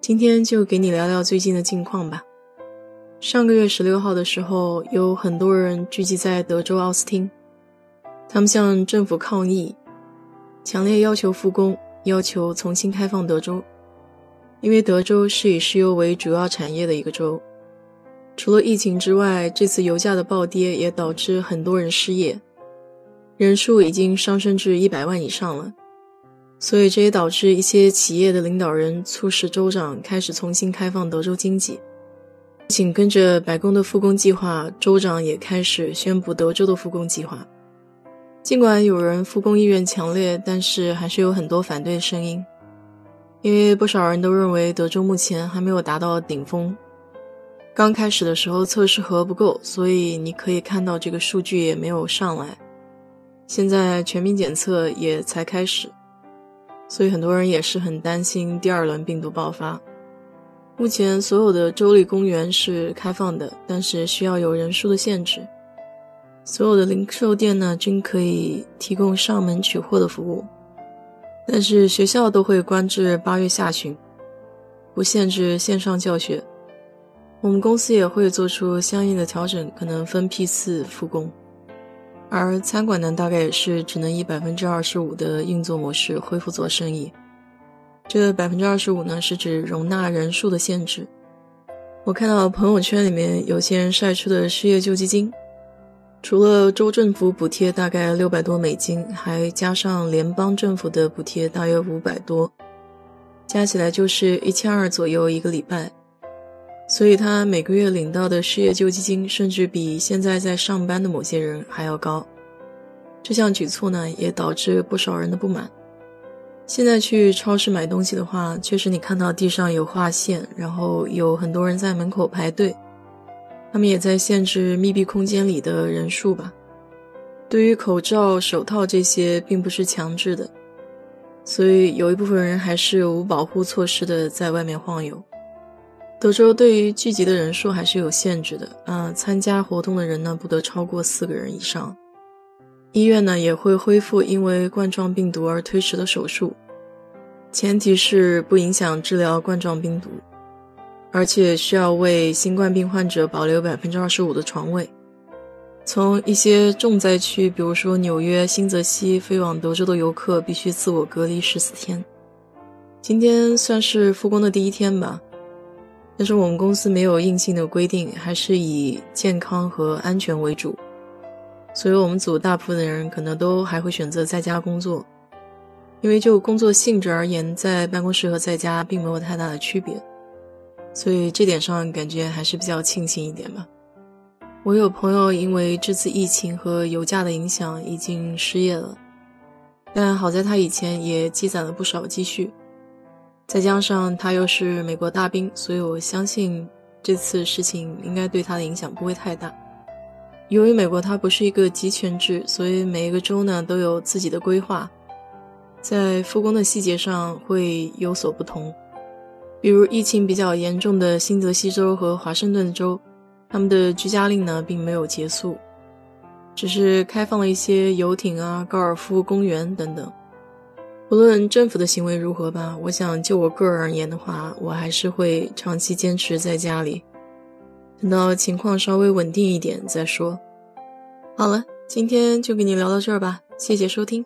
今天就给你聊聊最近的近况吧。上个月十六号的时候，有很多人聚集在德州奥斯汀，他们向政府抗议，强烈要求复工，要求重新开放德州，因为德州是以石油为主要产业的一个州。除了疫情之外，这次油价的暴跌也导致很多人失业，人数已经上升至一百万以上了。所以这也导致一些企业的领导人促使州长开始重新开放德州经济。紧跟着白宫的复工计划，州长也开始宣布德州的复工计划。尽管有人复工意愿强烈，但是还是有很多反对的声音，因为不少人都认为德州目前还没有达到顶峰。刚开始的时候测试盒不够，所以你可以看到这个数据也没有上来。现在全民检测也才开始。所以很多人也是很担心第二轮病毒爆发。目前所有的州立公园是开放的，但是需要有人数的限制。所有的零售店呢均可以提供上门取货的服务，但是学校都会关至八月下旬，不限制线上教学。我们公司也会做出相应的调整，可能分批次复工。而餐馆呢，大概也是只能以百分之二十五的运作模式恢复做生意。这百分之二十五呢，是指容纳人数的限制。我看到朋友圈里面有些人晒出的失业救济金，除了州政府补贴大概六百多美金，还加上联邦政府的补贴大约五百多，加起来就是一千二左右一个礼拜。所以他每个月领到的失业救济金，甚至比现在在上班的某些人还要高。这项举措呢，也导致不少人的不满。现在去超市买东西的话，确实你看到地上有划线，然后有很多人在门口排队，他们也在限制密闭空间里的人数吧。对于口罩、手套这些，并不是强制的，所以有一部分人还是无保护措施的在外面晃悠。德州对于聚集的人数还是有限制的啊，参加活动的人呢不得超过四个人以上。医院呢也会恢复因为冠状病毒而推迟的手术，前提是不影响治疗冠状病毒，而且需要为新冠病患者保留百分之二十五的床位。从一些重灾区，比如说纽约、新泽西飞往德州的游客必须自我隔离十四天。今天算是复工的第一天吧。但是我们公司没有硬性的规定，还是以健康和安全为主，所以我们组大部分的人可能都还会选择在家工作，因为就工作性质而言，在办公室和在家并没有太大的区别，所以这点上感觉还是比较庆幸一点吧。我有朋友因为这次疫情和油价的影响已经失业了，但好在他以前也积攒了不少积蓄。再加上他又是美国大兵，所以我相信这次事情应该对他的影响不会太大。由于美国它不是一个集权制，所以每一个州呢都有自己的规划，在复工的细节上会有所不同。比如疫情比较严重的新泽西州和华盛顿州，他们的居家令呢并没有结束，只是开放了一些游艇啊、高尔夫公园等等。无论政府的行为如何吧，我想就我个人而言的话，我还是会长期坚持在家里，等到情况稍微稳定一点再说。好了，今天就跟你聊到这儿吧，谢谢收听。